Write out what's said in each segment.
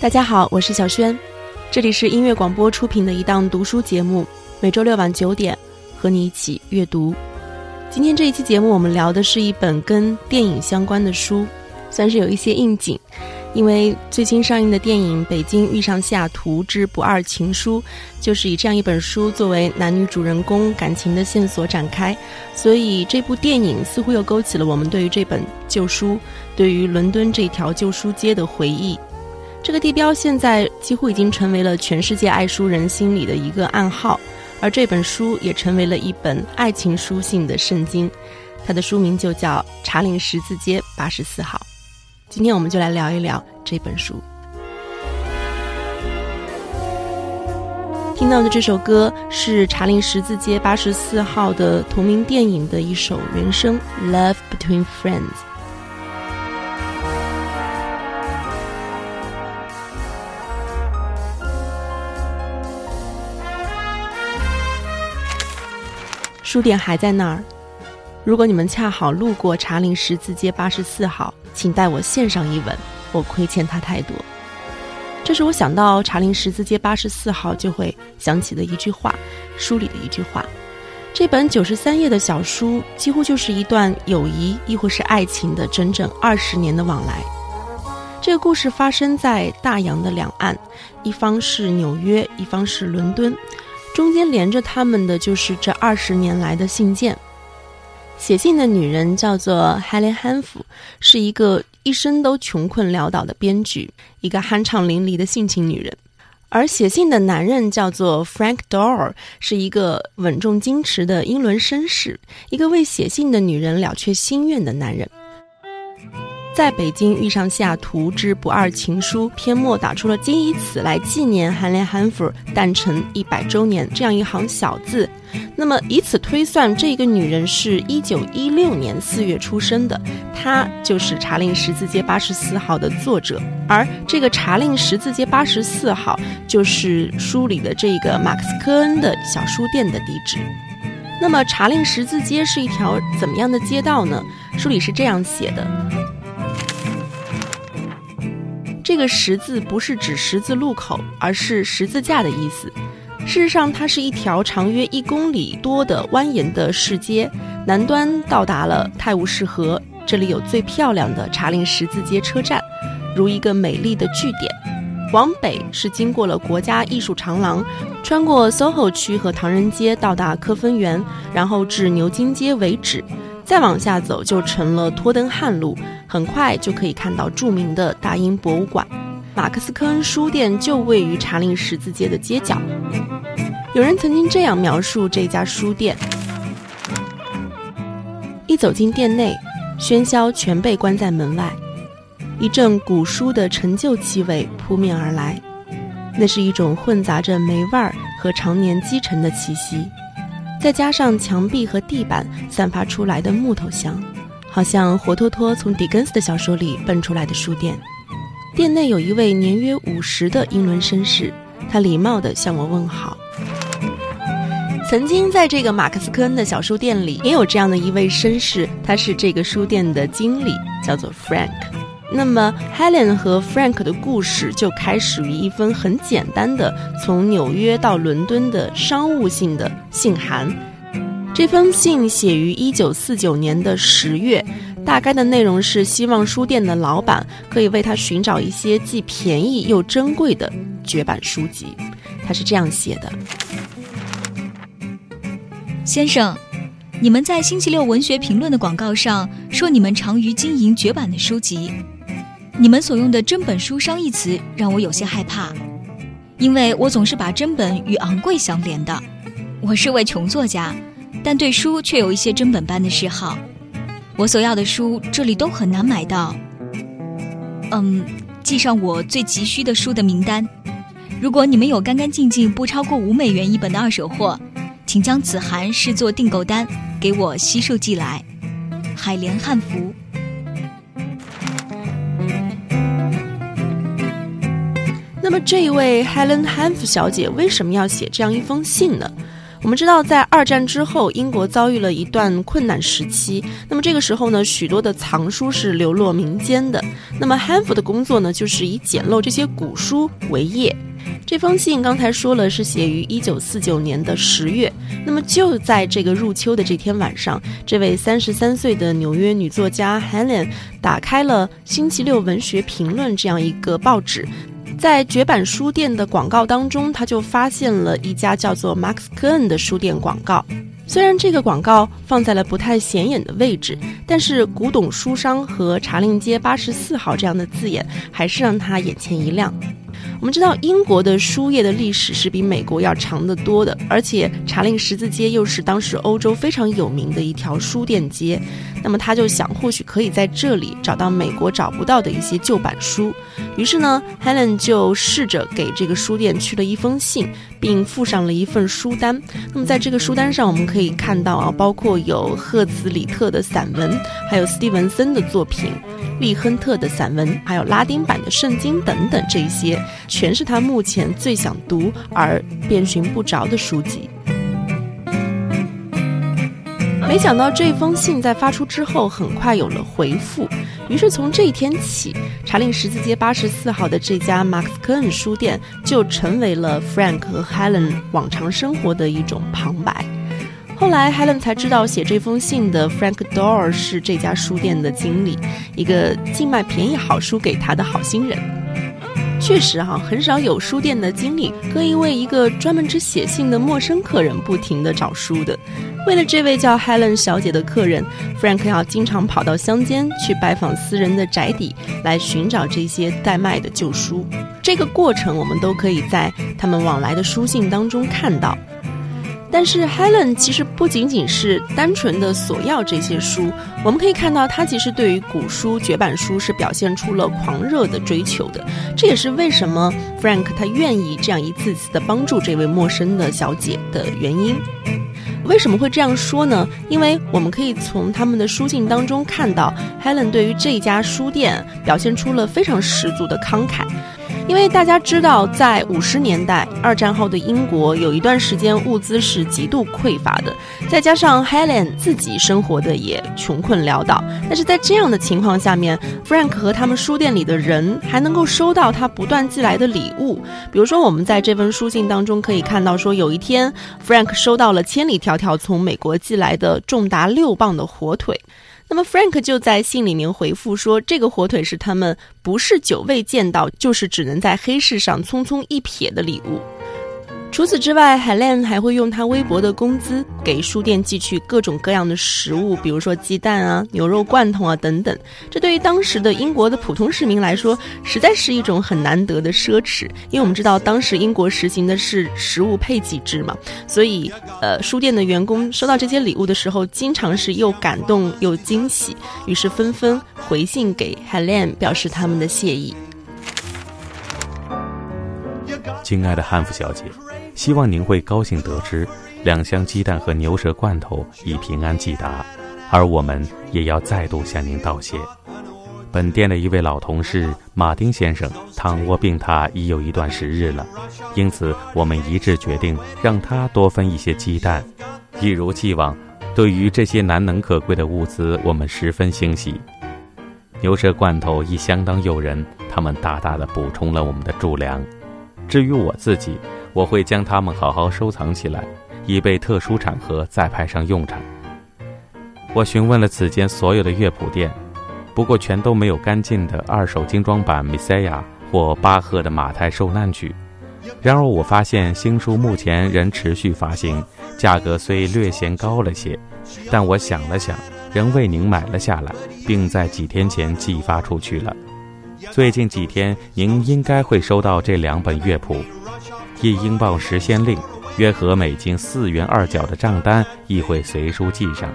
大家好，我是小轩，这里是音乐广播出品的一档读书节目，每周六晚九点和你一起阅读。今天这一期节目，我们聊的是一本跟电影相关的书，算是有一些应景，因为最新上映的电影《北京遇上西雅图之不二情书》就是以这样一本书作为男女主人公感情的线索展开，所以这部电影似乎又勾起了我们对于这本旧书、对于伦敦这条旧书街的回忆。这个地标现在几乎已经成为了全世界爱书人心里的一个暗号，而这本书也成为了一本爱情书信的圣经。它的书名就叫《查令十字街八十四号》。今天我们就来聊一聊这本书。听到的这首歌是《查令十字街八十四号》的同名电影的一首原声《Love Between Friends》。书店还在那儿。如果你们恰好路过查令十字街八十四号，请代我献上一吻，我亏欠他太多。这是我想到查令十字街八十四号就会想起的一句话，书里的一句话。这本九十三页的小书，几乎就是一段友谊亦或是爱情的整整二十年的往来。这个故事发生在大洋的两岸，一方是纽约，一方是伦敦。中间连着他们的就是这二十年来的信件。写信的女人叫做 Helen Hanf，是一个一生都穷困潦倒的编剧，一个酣畅淋漓的性情女人；而写信的男人叫做 Frank Doer，是一个稳重矜持的英伦绅士，一个为写信的女人了却心愿的男人。在北京遇上西雅图之不二情书篇末打出了今以此来纪念韩莲韩弗诞辰一百周年这样一行小字，那么以此推算，这个女人是一九一六年四月出生的，她就是《查令十字街八十四号》的作者，而这个《查令十字街八十四号》就是书里的这个马克思科恩的小书店的地址。那么查令十字街是一条怎么样的街道呢？书里是这样写的。这个十字不是指十字路口，而是十字架的意思。事实上，它是一条长约一公里多的蜿蜒的市街，南端到达了泰晤士河，这里有最漂亮的查令十字街车站，如一个美丽的据点。往北是经过了国家艺术长廊，穿过 SOHO 区和唐人街，到达科芬园，然后至牛津街为止。再往下走就成了托登汉路，很快就可以看到著名的大英博物馆。马克思科恩书店就位于查令十字街的街角。有人曾经这样描述这家书店：一走进店内，喧嚣全被关在门外，一阵古书的陈旧气味扑面而来，那是一种混杂着霉味儿和常年积尘的气息。再加上墙壁和地板散发出来的木头香，好像活脱脱从狄更斯的小说里蹦出来的书店。店内有一位年约五十的英伦绅士，他礼貌地向我问好。曾经在这个马克思科恩的小书店里，也有这样的一位绅士，他是这个书店的经理，叫做 Frank。那么，Helen 和 Frank 的故事就开始于一封很简单的从纽约到伦敦的商务性的信函。这封信写于1949年的十月，大概的内容是希望书店的老板可以为他寻找一些既便宜又珍贵的绝版书籍。他是这样写的：“先生，你们在星期六文学评论的广告上说你们常于经营绝版的书籍。”你们所用的“真本书商”一词让我有些害怕，因为我总是把真本与昂贵相连的。我是位穷作家，但对书却有一些真本般的嗜好。我所要的书这里都很难买到。嗯，记上我最急需的书的名单。如果你们有干干净净不超过五美元一本的二手货，请将此函视作订购单，给我悉数寄来。海莲汉服。这一位 Helen Hanf 小姐为什么要写这样一封信呢？我们知道，在二战之后，英国遭遇了一段困难时期。那么这个时候呢，许多的藏书是流落民间的。那么 Hanf 的工作呢，就是以捡漏这些古书为业。这封信刚才说了是写于一九四九年的十月。那么就在这个入秋的这天晚上，这位三十三岁的纽约女作家 Helen 打开了《星期六文学评论》这样一个报纸。在绝版书店的广告当中，他就发现了一家叫做 Max k e n 的书店广告。虽然这个广告放在了不太显眼的位置，但是“古董书商”和“茶令街八十四号”这样的字眼，还是让他眼前一亮。我们知道，英国的书业的历史是比美国要长得多的，而且查令十字街又是当时欧洲非常有名的一条书店街。那么他就想，或许可以在这里找到美国找不到的一些旧版书。于是呢，Helen 就试着给这个书店去了一封信，并附上了一份书单。那么在这个书单上，我们可以看到啊，包括有赫兹里特的散文，还有斯蒂文森的作品。利亨特的散文，还有拉丁版的圣经等等，这些全是他目前最想读而遍寻不着的书籍。没想到这封信在发出之后很快有了回复，于是从这一天起，查令十字街八十四号的这家 Max Kern 书店就成为了 Frank 和 Helen 往常生活的一种旁白。后来，Helen 才知道写这封信的 Frank Dorr 是这家书店的经理，一个净卖便宜好书给他的好心人。确实哈，很少有书店的经理可以为一个专门只写信的陌生客人不停地找书的。为了这位叫 Helen 小姐的客人，Frank 要经常跑到乡间去拜访私人的宅邸，来寻找这些待卖的旧书。这个过程，我们都可以在他们往来的书信当中看到。但是 Helen 其实不仅仅是单纯的索要这些书，我们可以看到她其实对于古书、绝版书是表现出了狂热的追求的。这也是为什么 Frank 他愿意这样一次次的帮助这位陌生的小姐的原因。为什么会这样说呢？因为我们可以从他们的书信当中看到，Helen 对于这家书店表现出了非常十足的慷慨。因为大家知道，在五十年代二战后的英国，有一段时间物资是极度匮乏的，再加上 Helen 自己生活的也穷困潦倒。但是在这样的情况下面，Frank 和他们书店里的人还能够收到他不断寄来的礼物。比如说，我们在这封书信当中可以看到，说有一天 Frank 收到了千里迢迢从美国寄来的重达六磅的火腿。那么 Frank 就在信里面回复说，这个火腿是他们不是久未见到，就是只能在黑市上匆匆一瞥的礼物。除此之外，Helen 还会用他微薄的工资给书店寄去各种各样的食物，比如说鸡蛋啊、牛肉罐头啊等等。这对于当时的英国的普通市民来说，实在是一种很难得的奢侈。因为我们知道，当时英国实行的是食物配给制嘛，所以，呃，书店的员工收到这些礼物的时候，经常是又感动又惊喜，于是纷纷回信给 Helen 表示他们的谢意。亲爱的汉服小姐。希望您会高兴得知，两箱鸡蛋和牛舌罐头已平安寄达，而我们也要再度向您道谢。本店的一位老同事马丁先生躺卧病榻已有一段时日了，因此我们一致决定让他多分一些鸡蛋。一如既往，对于这些难能可贵的物资，我们十分欣喜。牛舌罐头亦相当诱人，他们大大的补充了我们的贮粮。至于我自己，我会将它们好好收藏起来，以备特殊场合再派上用场。我询问了此间所有的乐谱店，不过全都没有干净的二手精装版《米塞亚》或巴赫的《马太受难曲》。然而，我发现新书目前仍持续发行，价格虽略嫌高了些，但我想了想，仍为您买了下来，并在几天前寄发出去了。最近几天，您应该会收到这两本乐谱。一英镑十先令，约合每斤四元二角的账单亦会随书记上。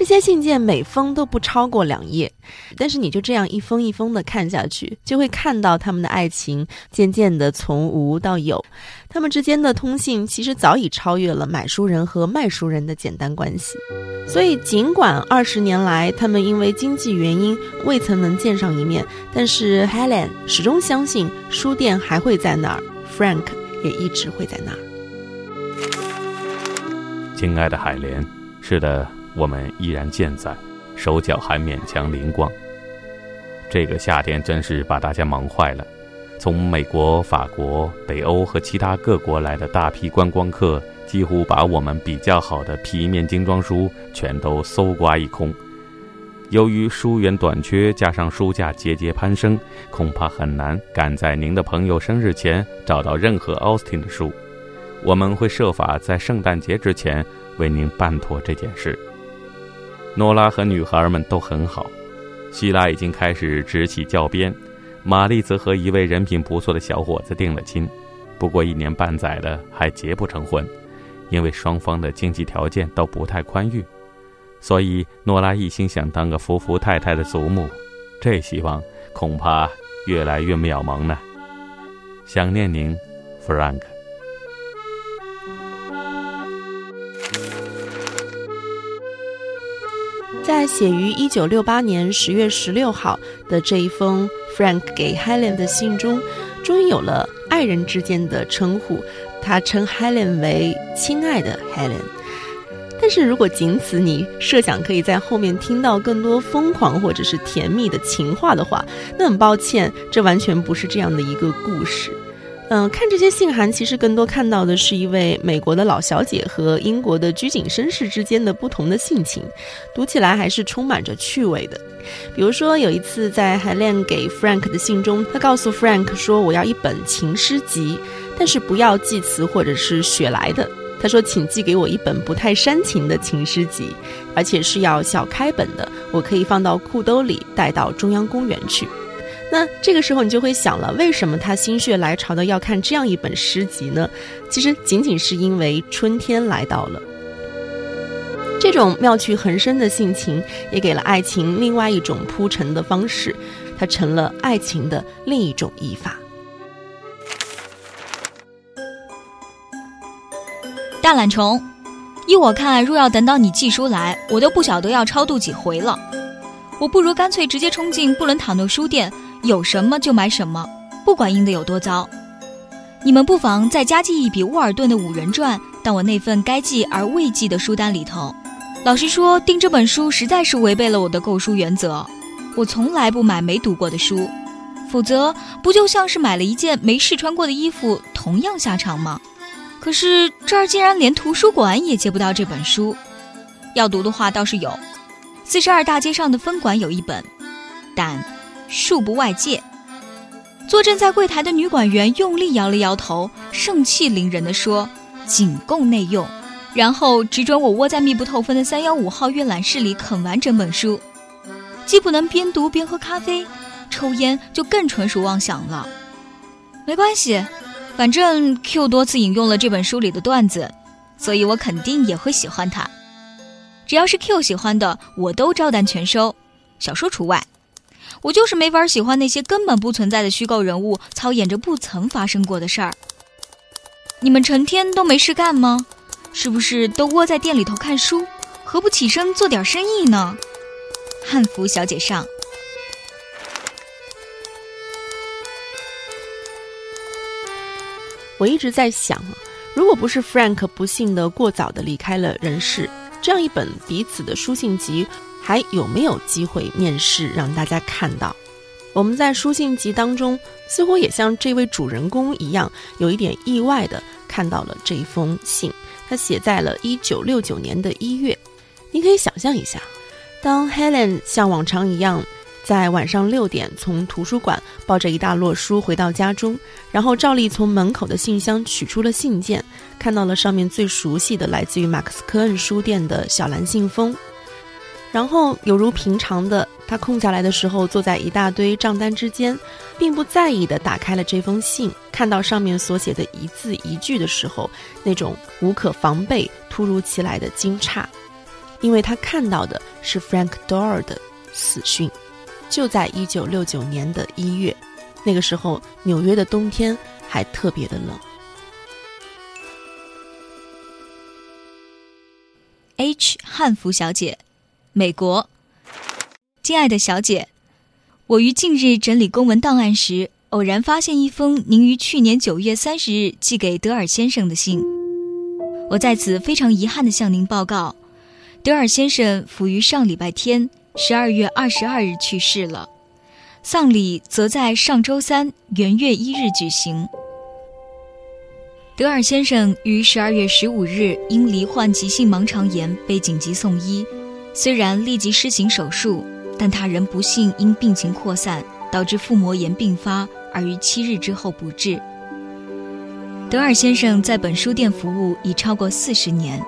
这些信件每封都不超过两页，但是你就这样一封一封的看下去，就会看到他们的爱情渐渐的从无到有。他们之间的通信其实早已超越了买书人和卖书人的简单关系。所以，尽管二十年来他们因为经济原因未曾能见上一面，但是 Helen 始终相信书店还会在那儿，Frank 也一直会在那儿。亲爱的海莲，是的。我们依然健在，手脚还勉强灵光。这个夏天真是把大家忙坏了。从美国、法国、北欧和其他各国来的大批观光客，几乎把我们比较好的皮面精装书全都搜刮一空。由于书源短缺，加上书价节节攀升，恐怕很难赶在您的朋友生日前找到任何奥斯汀的书。我们会设法在圣诞节之前为您办妥这件事。诺拉和女孩们都很好，希拉已经开始执起教鞭，玛丽则和一位人品不错的小伙子定了亲，不过一年半载了还结不成婚，因为双方的经济条件都不太宽裕，所以诺拉一心想当个福福太太的祖母，这希望恐怕越来越渺茫呢。想念您，Frank。在写于一九六八年十月十六号的这一封 Frank 给 Helen 的信中，终于有了爱人之间的称呼。他称 Helen 为“亲爱的 Helen”。但是如果仅此你设想可以在后面听到更多疯狂或者是甜蜜的情话的话，那很抱歉，这完全不是这样的一个故事。嗯，看这些信函，其实更多看到的是一位美国的老小姐和英国的居井绅士之间的不同的性情，读起来还是充满着趣味的。比如说，有一次在海莲给 Frank 的信中，他告诉 Frank 说：“我要一本情诗集，但是不要寄词或者是雪莱的。”他说：“请寄给我一本不太煽情的情诗集，而且是要小开本的，我可以放到裤兜里带到中央公园去。”那这个时候你就会想了，为什么他心血来潮的要看这样一本诗集呢？其实仅仅是因为春天来到了。这种妙趣横生的性情，也给了爱情另外一种铺陈的方式，它成了爱情的另一种译法。大懒虫，依我看，若要等到你寄书来，我都不晓得要超度几回了。我不如干脆直接冲进布伦塔诺书店。有什么就买什么，不管印的有多糟。你们不妨再加记一笔沃尔顿的五人传到我那份该记而未记的书单里头。老实说，订这本书实在是违背了我的购书原则。我从来不买没读过的书，否则不就像是买了一件没试穿过的衣服，同样下场吗？可是这儿竟然连图书馆也借不到这本书。要读的话倒是有，四十二大街上的分馆有一本，但。恕不外借。坐镇在柜台的女馆员用力摇了摇头，盛气凌人地说：“仅供内用。”然后只准我窝在密不透风的三幺五号阅览室里啃完整本书。既不能边读边喝咖啡，抽烟就更纯属妄想了。没关系，反正 Q 多次引用了这本书里的段子，所以我肯定也会喜欢它。只要是 Q 喜欢的，我都照单全收，小说除外。我就是没法喜欢那些根本不存在的虚构人物，操演着不曾发生过的事儿。你们成天都没事干吗？是不是都窝在店里头看书？何不起身做点生意呢？汉服小姐上。我一直在想，如果不是 Frank 不幸的过早的离开了人世，这样一本彼此的书信集。还有没有机会面试让大家看到？我们在书信集当中，似乎也像这位主人公一样，有一点意外的看到了这一封信。他写在了一九六九年的一月。你可以想象一下，当 Helen 像往常一样，在晚上六点从图书馆抱着一大摞书回到家中，然后照例从门口的信箱取出了信件，看到了上面最熟悉的来自于马克思科恩书店的小蓝信封。然后，有如平常的，他空下来的时候，坐在一大堆账单之间，并不在意的打开了这封信，看到上面所写的一字一句的时候，那种无可防备、突如其来的惊诧。因为他看到的是 Frank Doerr 的死讯，就在一九六九年的一月，那个时候纽约的冬天还特别的冷。H 汉服小姐，美国。亲爱的小姐，我于近日整理公文档案时，偶然发现一封您于去年九月三十日寄给德尔先生的信。我在此非常遗憾地向您报告，德尔先生甫于上礼拜天十二月二十二日去世了，丧礼则在上周三元月一日举行。德尔先生于十二月十五日因罹患急性盲肠炎被紧急送医，虽然立即施行手术。但他仍不幸因病情扩散，导致腹膜炎并发，而于七日之后不治。德尔先生在本书店服务已超过四十年，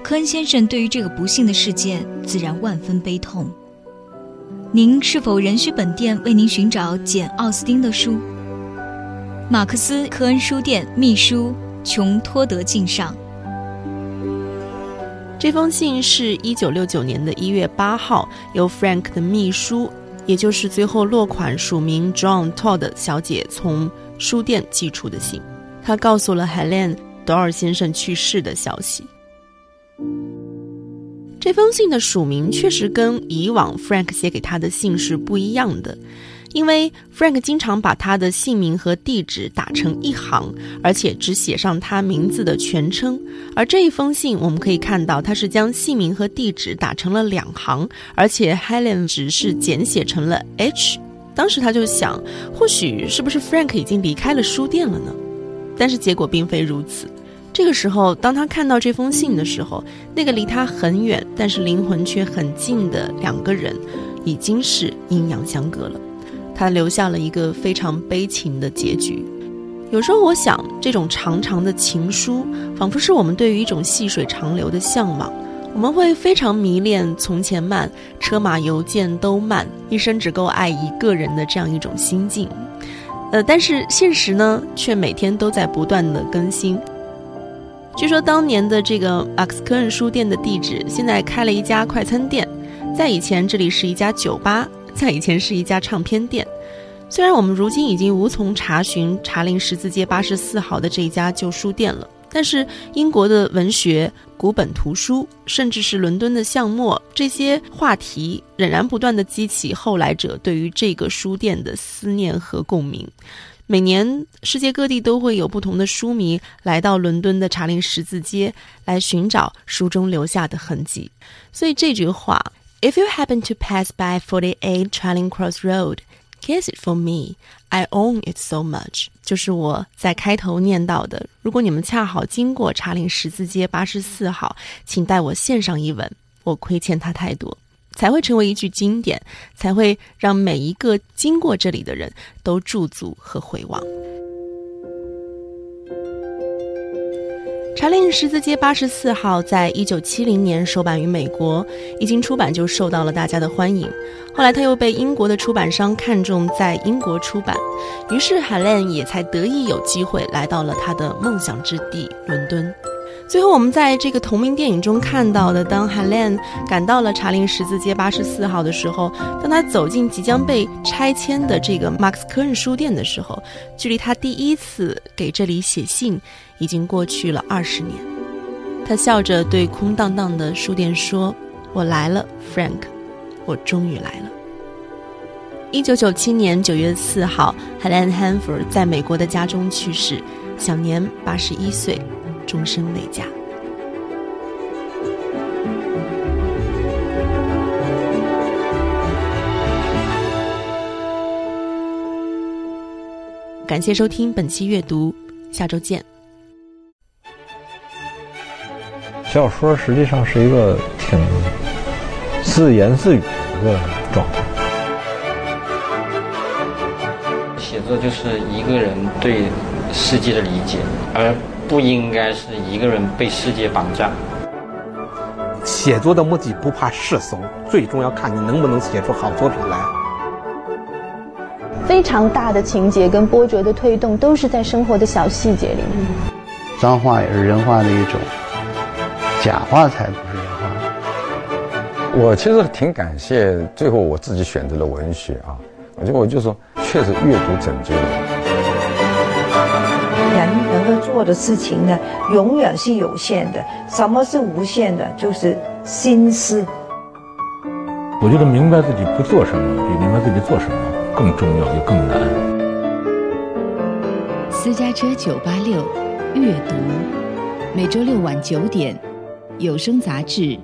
科恩先生对于这个不幸的事件自然万分悲痛。您是否仍需本店为您寻找简·奥斯汀的书？马克思·科恩书店秘书琼·托德敬上。这封信是一九六九年的一月八号，由 Frank 的秘书，也就是最后落款署名 John Todd 小姐从书店寄出的信。他告诉了 Helen 多尔先生去世的消息。这封信的署名确实跟以往 Frank 写给他的信是不一样的。因为 Frank 经常把他的姓名和地址打成一行，而且只写上他名字的全称。而这一封信，我们可以看到他是将姓名和地址打成了两行，而且 Helen 只是简写成了 H。当时他就想，或许是不是 Frank 已经离开了书店了呢？但是结果并非如此。这个时候，当他看到这封信的时候，那个离他很远，但是灵魂却很近的两个人，已经是阴阳相隔了。他留下了一个非常悲情的结局。有时候我想，这种长长的情书，仿佛是我们对于一种细水长流的向往。我们会非常迷恋“从前慢，车马邮件都慢，一生只够爱一个人”的这样一种心境。呃，但是现实呢，却每天都在不断的更新。据说当年的这个马克思科恩书店的地址，现在开了一家快餐店，在以前这里是一家酒吧。在以前是一家唱片店，虽然我们如今已经无从查询查令十字街八十四号的这一家旧书店了，但是英国的文学、古本图书，甚至是伦敦的巷陌，这些话题仍然不断的激起后来者对于这个书店的思念和共鸣。每年世界各地都会有不同的书迷来到伦敦的查令十字街来寻找书中留下的痕迹，所以这句话。If you happen to pass by Forty-Eight Charing Cross Road, kiss it for me. I own it so much. 就是我在开头念到的。如果你们恰好经过查令十字街八十四号，请代我献上一吻。我亏欠他太多，才会成为一句经典，才会让每一个经过这里的人都驻足和回望。查令十字街八十四号在一九七零年首版于美国，一经出版就受到了大家的欢迎。后来他又被英国的出版商看中，在英国出版，于是海伦也才得以有机会来到了他的梦想之地伦敦。最后，我们在这个同名电影中看到的，当海伦赶到了查令十字街八十四号的时候，当他走进即将被拆迁的这个马克思科恩书店的时候，距离他第一次给这里写信已经过去了二十年。他笑着对空荡荡的书店说：“我来了，Frank，我终于来了。”一九九七年九月四号，海伦·汉弗在美国的家中去世，享年八十一岁。终身未嫁。感谢收听本期阅读，下周见。小说实际上是一个挺自言自语的一个状态。写作就是一个人对世界的理解，而。不应该是一个人被世界绑架。写作的目的不怕世俗，最终要看你能不能写出好作品来。非常大的情节跟波折的推动，都是在生活的小细节里面。脏话也是人话的一种，假话才不是人话。我其实挺感谢最后我自己选择了文学啊，我就我就说，确实阅读拯救了。人能够做的事情呢，永远是有限的。什么是无限的？就是心思。我觉得明白自己不做什么，比明白自己做什么更重要，也更难。私家车九八六阅读，每周六晚九点，有声杂志。